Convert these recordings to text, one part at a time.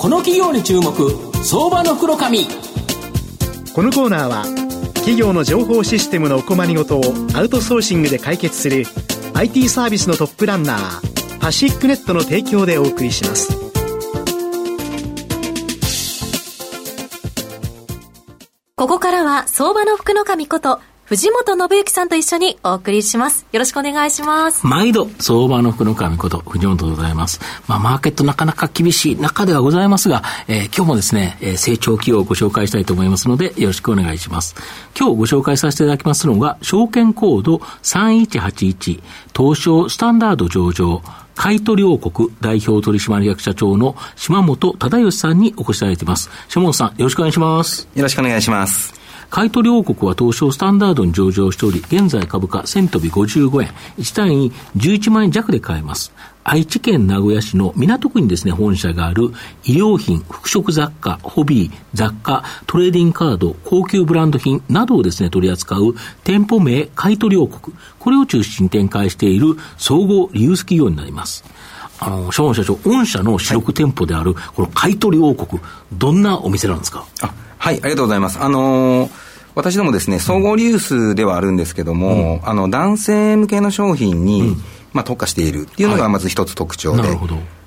この企業に注目相場の袋紙このコーナーは企業の情報システムのお困りごとをアウトソーシングで解決する IT サービスのトップランナーパシックネットの提供でお送りします。ここからは相場の福の神こと藤本信之さんと一緒にお送りします。よろしくお願いします。毎度、相場の福の神こと、藤本でございます。まあ、マーケットなかなか厳しい中ではございますが、えー、今日もですね、えー、成長企業をご紹介したいと思いますので、よろしくお願いします。今日ご紹介させていただきますのが、証券コード3181、東証スタンダード上場、買取王国代表取締役社長の島本忠義さんにお越しいただいています。島本さん、よろしくお願いします。よろしくお願いします。買取王国は東証スタンダードに上場しており、現在株価1000飛び55円、1単位11万円弱で買えます。愛知県名古屋市の港区にですね、本社がある医療品、服飾雑貨、ホビー、雑貨、トレーディングカード、高級ブランド品などをですね、取り扱う店舗名買取王国。これを中心に展開している総合リユース企業になります。あの、社長、御社の主力店舗である、この買取王国、どんなお店なんですか？あはい、ありがとうございます。あのー私どもですね、総合リユースではあるんですけども、うん、あの、男性向けの商品に、うん、まあ、特化しているっていうのがまず一つ特徴で、はい、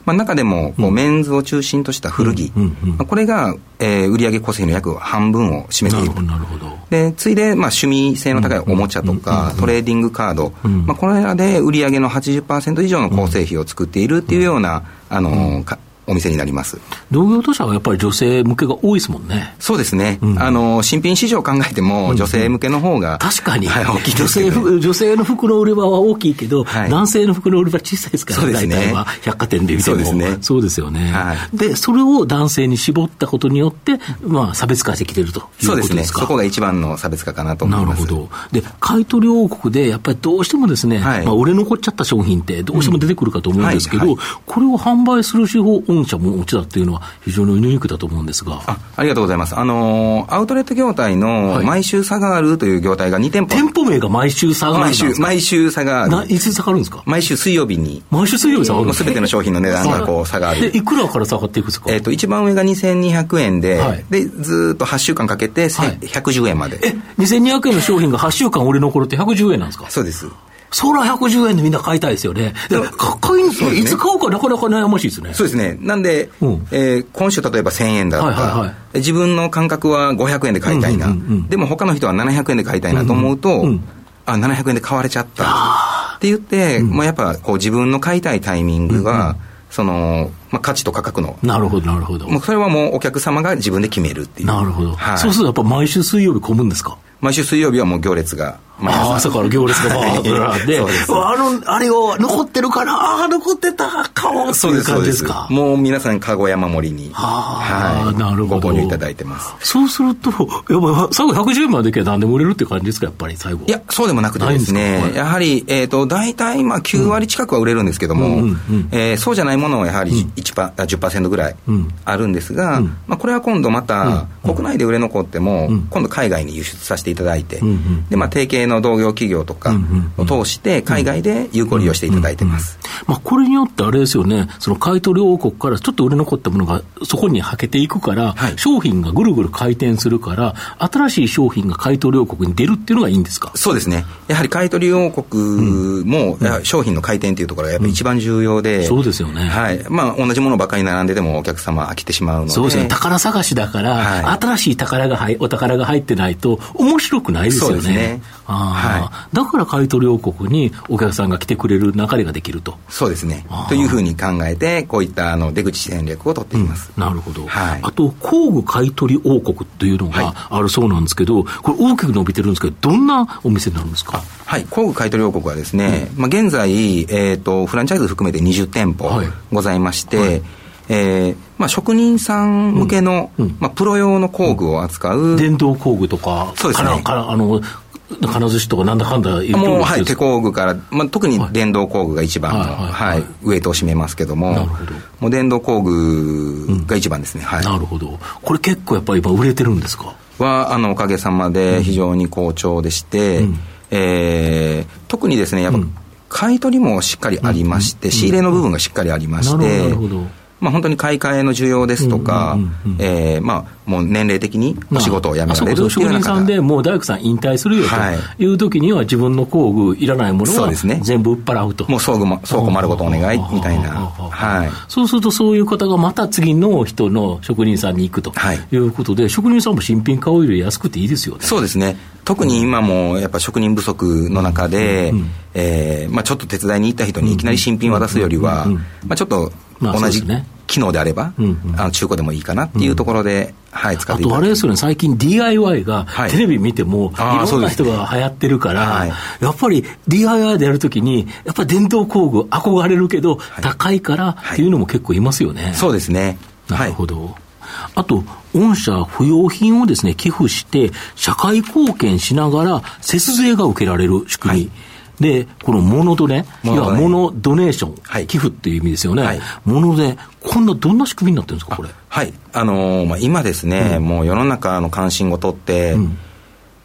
まあ、中でもこう、メンズを中心とした古着、まあ、これが、えー、売上構成の約半分を占めているなるほどでついで、まあ、趣味性の高いおもちゃとか、トレーディングカード、まあ、これらで売上の80%以上の構成費を作っているっていうような、あの、お店になります。同業他社はやっぱり女性向けが多いですもんね。そうですね、うん、あの新品市場を考えても、女性向けの方が、確かに、はい、大きい女性女性の服の売り場は大きいけど、はい、男性の服の売り場小さいですから、ね、大体は百貨店で見ても。そうですね。そうですよね、はい、でそれを男性に絞ったことによって、まあ、差別化してきてるということですか？そうですね。そこが一番の差別化かなと思います。なるほど。で買取王国でやっぱりどうしてもですね、はい、まあ、売れ残っちゃった商品ってどうしても出てくるかと思うんですけど、うん、これを販売する手法御社も持ちだっていうのは、非常にユニークだと思うんですが。あありがとうございます、あのアウトレット業態の毎週差があるという業態が2店舗、店舗名が毎週差がある毎週毎週差がある。いつ差があるんですか？毎週水曜日に。毎週水曜日差があるすべての商品の値段がこう差がある。でいくらから下がっていくんですか、えーと、一番上が2200円ではい、でずっと8週間かけて、はい、110円まで。え2200円の商品が8週間売れ残るって110円なんですか？そうですそら110円でみんな買いたいですよね。高いんですよ、ね、いつ買うかなかなか悩ましいですね。そうですね。なんで、うん、えー、今週例えば1000円だとか、はいはいはい、自分の感覚は500円で買いたいな、うんうんうん、でも他の人は700円で買いたいなと思うと、うんうん、あ、700円で買われちゃったって言って、うん、まあ、やっぱこう自分の買いたいタイミングが、うんうんその、まあ、価値と価格の。なるほど、なるほど。もうそれはもうお客様が自分で決めるっていう。なるほど。はい、そうするとやっぱ毎週水曜日混むんですか？毎週水曜日はもう行列があ朝から行列がバーッと並んで、あの、あれを残ってるから、ああ、残ってた、買おうっていう感じですか？もう皆さん、かご山盛りに、はい、なるほど。ご購入いただいてます。そうすると、やっぱ最後110万でいけば何でも売れるって感じですか、やっぱり最後。いや、そうでもなくてですね、やはり、えっ、と、大体、まあ、9割近くは売れるんですけども、えそうじゃないものはやはり1パ、10%ぐらいあるんですが、まあ、これは今度また、国内で売れ残っても、今度海外に輸出させていただいて、で、まあ、提携の同業企業とかを通して、海外で有効利用していただいてます。まあ、これによってあれですよね、その買取王国からちょっと売れ残ったものがそこにはけていくから、はい、商品がぐるぐる回転するから、新しい商品が買取王国に出るっていうのがいいんですか？そうですね。やはり買取王国も、うん、商品の回転というところがやっぱり一番重要で、うん、そうですよね。はい。まあ、同じものばかり並んでてもお客様飽きてしまうので。そうですね。宝探しだから、はい、新しい宝が入、お宝が入ってないと面白くないですよね。そうですね。はい、だから買取王国にお客さんが来てくれる流れができると。そうですね。というふうに考えて、こういったあの出口戦略を取っています。うん、なるほど。はい、あと、工具買取王国というのがあるそうなんですけど、これ大きく伸びてるんですけど、どんなお店になるんですか？はい、工具買取王国はですね、うん、まあ、現在、えーと、フランチャイズ含めて20店舗ございまして、はい。はいえーまあ、職人さん向けの、うん。うん、まあ、プロ用の工具を扱う、電動工具とか、そうですね。あの金槌とかなんだかんだいもう、はい、手工具から、まあ、特に電動工具が一番の、はい、ウエイトを占めますけども、なるほど。もう電動工具が一番ですね、はい。なるほど。これ結構やっぱり今売れてるんですか？は、あの、おかげさまで非常に好調でして、うん、えー、特にですね、やっぱ、買い取りもしっかりありまして、仕入れの部分がしっかりありまして、なるほど。まあ、本当に買い替えの需要ですとか、えまあ、もう年齢的にお仕事を辞められるっていう職人さんでもう大工さん引退するよとい。う時には、自分の工具、いらないものは全部売っ払うと。もう倉庫も倉庫丸ごとお願いみたいな、はい、そうすると、そういう方がまた次の人の職人さんに行くとい。うことで、はい、職人さんも新品買うより安くていいですよね。そうですね。特に今もやっぱ職人不足の中で、うん、えー、まあ、ちょっと手伝いに行った人にいきなり新品渡すよりは、まあ、ちょっと同じ機能であれば、うんうん、あの中古でもいいかなっていうところで、うん、はい、使ってあとあれですよね、最近 DIY が、テレビ見ても、い、ろんな人が流行ってるから、はい、やっぱり DIY でやるときに、やっぱり伝統工具、憧れるけど、はい、高いからっていうのも結構いますよね。そうですね。なるほど。あと、御社不用品をですね、寄付して、社会貢献しながら、節税が受けられる仕組み。はいで、このモノドネ、いわモノドネーション、はい、寄付っていう意味ですよね。はい、モノで、こんなどんな仕組みになってるんですか、これ？はい。あのー、まあ、今ですね、うん、もう世の中の関心事って、うん、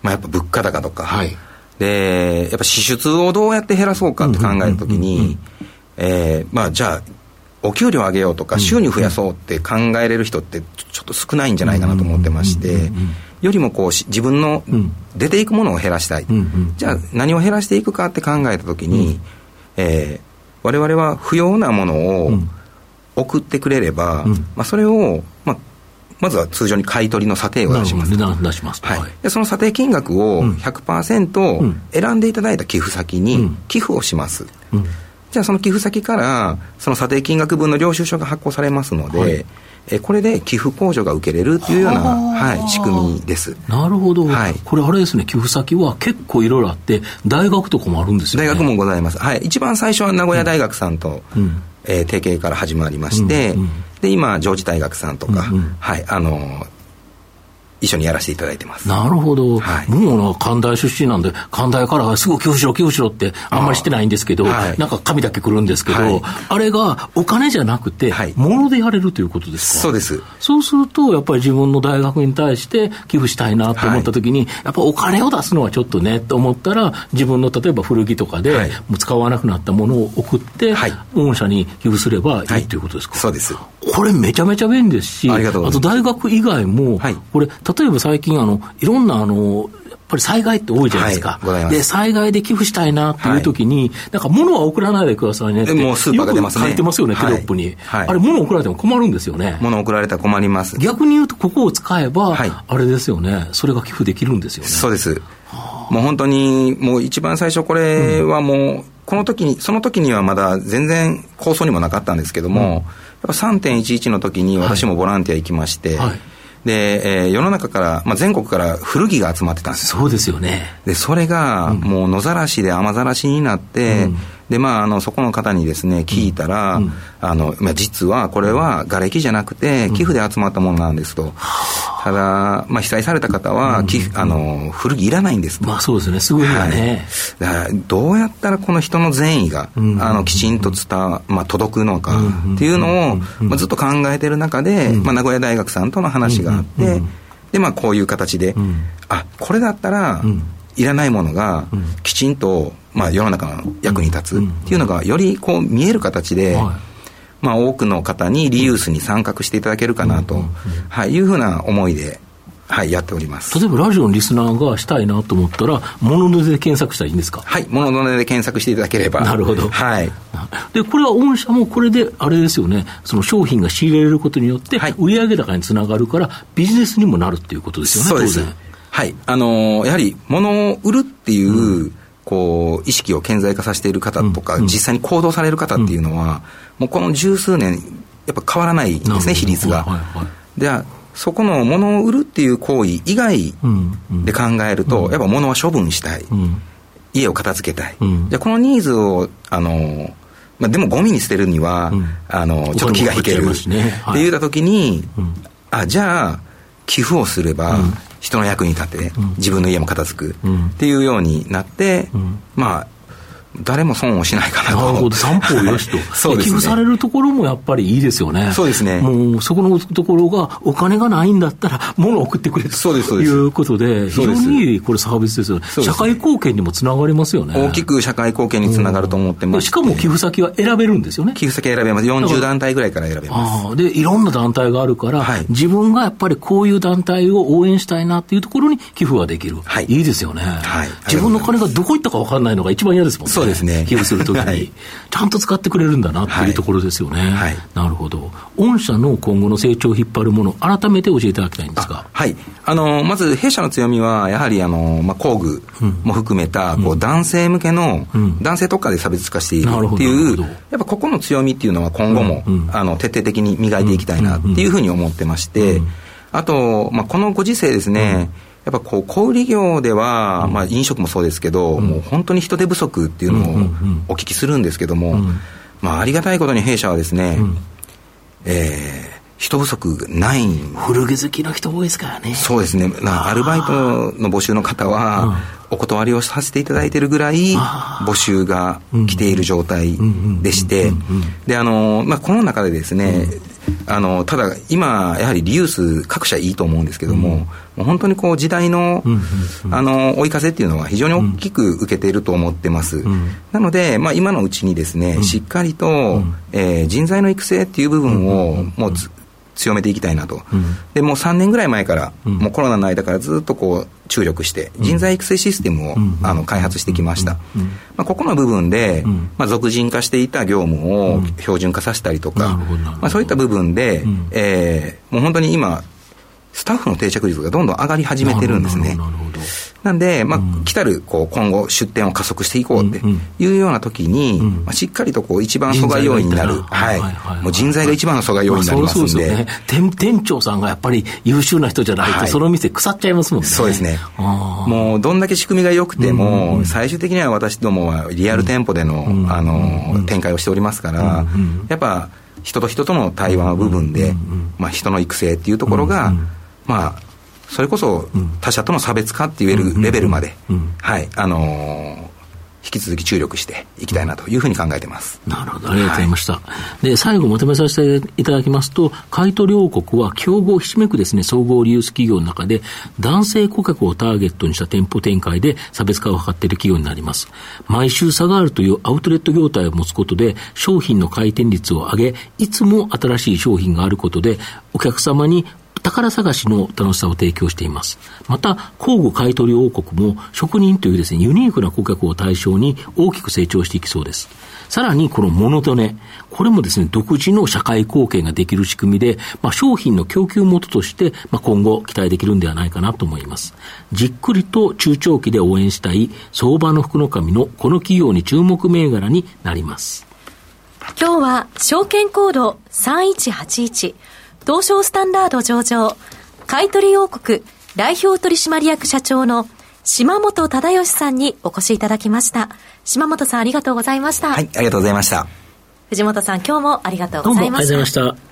まあ、やっぱ物価高とか、はい、で、やっぱ支出をどうやって減らそうかって考えるときに、えまあ、じゃあ、お給料上げようとか、収入増やそうって考えれる人ってちょっと少ないんじゃないかなと思ってまして、よりもこう自分の出ていくものを減らしたい、じゃあ何を減らしていくかって考えたときに、えー、我々は不要なものを送ってくれれば、まあ、それを、まあ、まずは通常に買い取りの査定を出します。出します。はい。で、その査定金額を100%選んでいただいた寄付先に寄付をします。うん。じゃあその寄付先からその査定金額分の領収書が発行されますので、はい、えこれで寄付控除が受けれるというような、はい、仕組みです。なるほど、はい、これあれですね、寄付先は結構いろいろあって、大学とかもあるんですよね。大学もございます。はい、一番最初は名古屋大学さんと、うん、えー、提携から始まりまして、うんうん、で今上智大学さんとか、うんうん、はい。あの一緒にやらせていただいてます。なるほど。はい、もう関大出身なんで、関大からすぐ寄付しろ、寄付しろってあんまりしてないんですけど、はい、なんか紙だけ来るんですけど、はい、あれがお金じゃなくて、物でやれるということですか？そうです。そうすると、やっぱり自分の大学に対して寄付したいなと思ったときに、やっぱお金を出すのはちょっとねと思ったら、自分の例えば古着とかで、もう使わなくなったものを送って、御社に寄付すればいいとい。うことですか、そうです。これめちゃめちゃ便利ですし、あと大学以外も、これ、例えば最近あの、いろんなあの、やっぱり災害って多いじゃないですか。はい、で、災害で寄付したいなっていう時に、はい、なんか物は送らないでくださいねって。もうスーパーが出ますね。書いてますよね、テロップに。はい、あれ、物送られても困るんですよね。物送られたら困ります。逆に言うと、ここを使えば、あれですよね、それが寄付できるんですよね。そうです。もう本当に、もう一番最初、これはもう、うん、この時に、その時にはまだ全然構想にもなかったんですけども、うん、やっぱ3.11の時に私もボランティア行きまして、はいで、えー、世の中から、まあ、全国から古着が集まってたんですそうですよね。で、それが、もう野ざらしで雨ざらしになって、うん、で、まあ、あの、そこの方にですね、聞いたら、うん、あの、まあ、実はこれは瓦礫じゃなくて、寄付で集まったものなんですと。ただ、まあ、被災された方は、寄付、あの、古着いらないんですと。まあ、そうですね、すごいよね。はい、だからどうやったらこの人の善意が、あの、きちんと伝わ、まあ、届くのかっていうのを、まあ、ずっと考えてる中で、まあ、名古屋大学さんとの話があって、で、まあ、こういう形で、あ、これだったら、いらないものがきちんと、まあ、世の中の役に立つっていうのがよりこう見える形で、まあ、多くの方にリユースに参画していただけるかなと、はい、いうふうな思いではい、やっております例えばラジオのリスナーがしたいなと思ったら、モノノで検索したらいいんですか？はい、モノノで検索していただければ。なるほど。はい。で、これは御社もこれで、あれですよね、その商品が仕入れられることによって、売上高につながるから、ビジネスにもなるっていうことですよね、そうです。はい。あのー、やはり、物を売るっていう、うんこう意識を顕在化させている方とか、うん、実際に行動される方っていうのは、もうこの十数年、やっぱ変わらないんですね、比率が。はいはい、でそこの物を売るっていう行為以外で考えると、やっぱ物は処分したい、家を片付けたい、じゃこのニーズをあのまあ、でもゴミに捨てるには、あのちょっと気が引ける、って言った時に、あじゃあ寄付をすれば、人の役に立て、自分の家も片付く、っていうようになって、まあ誰も損をしないかなと。なるほど、三方よしと。そうですね。寄付されるところもやっぱりいいですよね。そうですね。もう、そこのところが、お金がないんだったら、物を送ってくれとそうです。いうことで、非常にいい、これサービスですよね。社会貢献にもつながりますよね。大きく社会貢献につながると思ってます。しかも寄付先は選べるんですよね。寄付先選べます。40団体ぐらいから選べます。で、いろんな団体があるから、はい、自分がやっぱりこういう団体を応援したいなっていうところに寄付ができる。はい。いいですよね。はい。自分の金がどこ行ったか分かんないのが一番嫌ですもんね。ですね。寄付するときに、はい、ちゃんと使ってくれるんだなっていうところですよね。はい。なるほど。御社の今後の成長を引っ張るもの、改めて教えていただきたいんですが。はい。あの、まず弊社の強みは、やはりあの、まあ、工具も含めた、こう、男性向けの、男性特化で差別化しているっていう、やっぱここの強みっていうのは今後も、あの、徹底的に磨いていきたいなっていうふうに思ってまして、あと、まあ、このご時世ですね、やっぱこう小売業では、まあ、飲食もそうですけど、もう本当に人手不足っていうのをお聞きするんですけども、まあ、ありがたいことに弊社はですね、えー、人不足ない。古着好きの人多いですからね。そうですね。アルバイトの募集の方は、お断りをさせていただいているぐらい、募集が来ている状態でして、で、あの、まあ、この中でですね、あの、ただ、今、やはりリユース各社いいと思うんですけども、もう本当にこう、時代の、あの、追い風っていうのは非常に大きく受けていると思ってます。なので、まあ、今のうちにですね、しっかりと、えー、人材の育成っていう部分を、もう強めていきたいなと、うん、でもう3年ぐらい前から、うん、もうコロナの間からずっとこう注力して、人材育成システムを、あの開発してきました、まあ、ここの部分で、まあ、俗人化していた業務を標準化させたりとか、まあ、そういった部分で、うん、えー、もう本当に今、スタッフの定着率がどんどん上がり始めてるんですね。なんで、まあ、来たる、こう、今後出店を加速していこうっていうような時に、まあ、しっかりとこう、一番阻害要因になる。はい。もう人材が一番の阻害要因になりますんで。そうですよね。店店長さんがやっぱり優秀な人じゃないと、その店腐っちゃいますもんね。そうですね。もう、どんだけ仕組みが良くても、最終的には私どもはリアル店舗での、あの、展開をしておりますから、やっぱ、人と人との対話の部分で、まあ、人の育成っていうところが、まあ、それこそ他者との差別化って言えるレベルまで、はい、あのー、引き続き注力していきたいなというふうに考えてます。なるほど、ありがとうございました。はい、で、最後まとめさせていただきますと、買取王国は競合ひしめくですね、総合リユース企業の中で、男性顧客をターゲットにした店舗展開で差別化を図っている企業になります。毎週差があるというアウトレット業態を持つことで、商品の回転率を上げ、いつも新しい商品があることで、お客様に宝探しの楽しさを提供しています。また、工具買取王国も職人というですね、ユニークな顧客を対象に大きく成長していきそうです。さらに、このモノトネ。これもですね、独自の社会貢献ができる仕組みで、まあ、商品の供給元として、まあ、今後期待できるんではないかなと思います。じっくりと中長期で応援したい相場の福の神のこの企業に注目銘柄になります。今日は証券コード3181東証スタンダード上場、買取王国代表取締役社長の島本忠義さんにお越しいただきました。島本さんありがとうございました。はい、ありがとうございました。藤本さん今日もありがとうございました。ありがとうございまし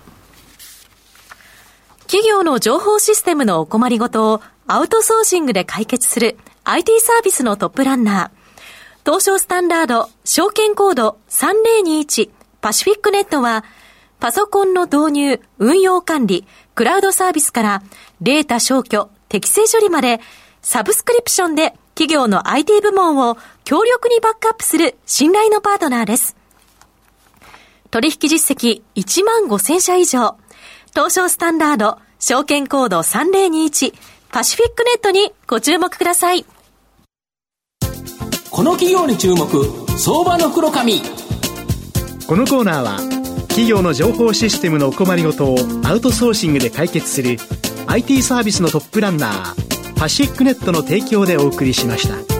た。企業の情報システムのお困りごとをアウトソーシングで解決する IT サービスのトップランナー。東証スタンダード証券コード3021パシフィックネットはパソコンの導入、運用管理、クラウドサービスからデータ消去、適正処理まで、サブスクリプションで企業の IT 部門を強力にバックアップする信頼のパートナーです。取引実績1万5000社以上。東証スタンダード、証券コード3021、パシフィックネットにご注目ください。この企業に注目、相場の黒髪。このコーナーは、企業の情報システムのお困りごとをアウトソーシングで解決する IT サービスのトップランナーパシックネットの提供でお送りしました。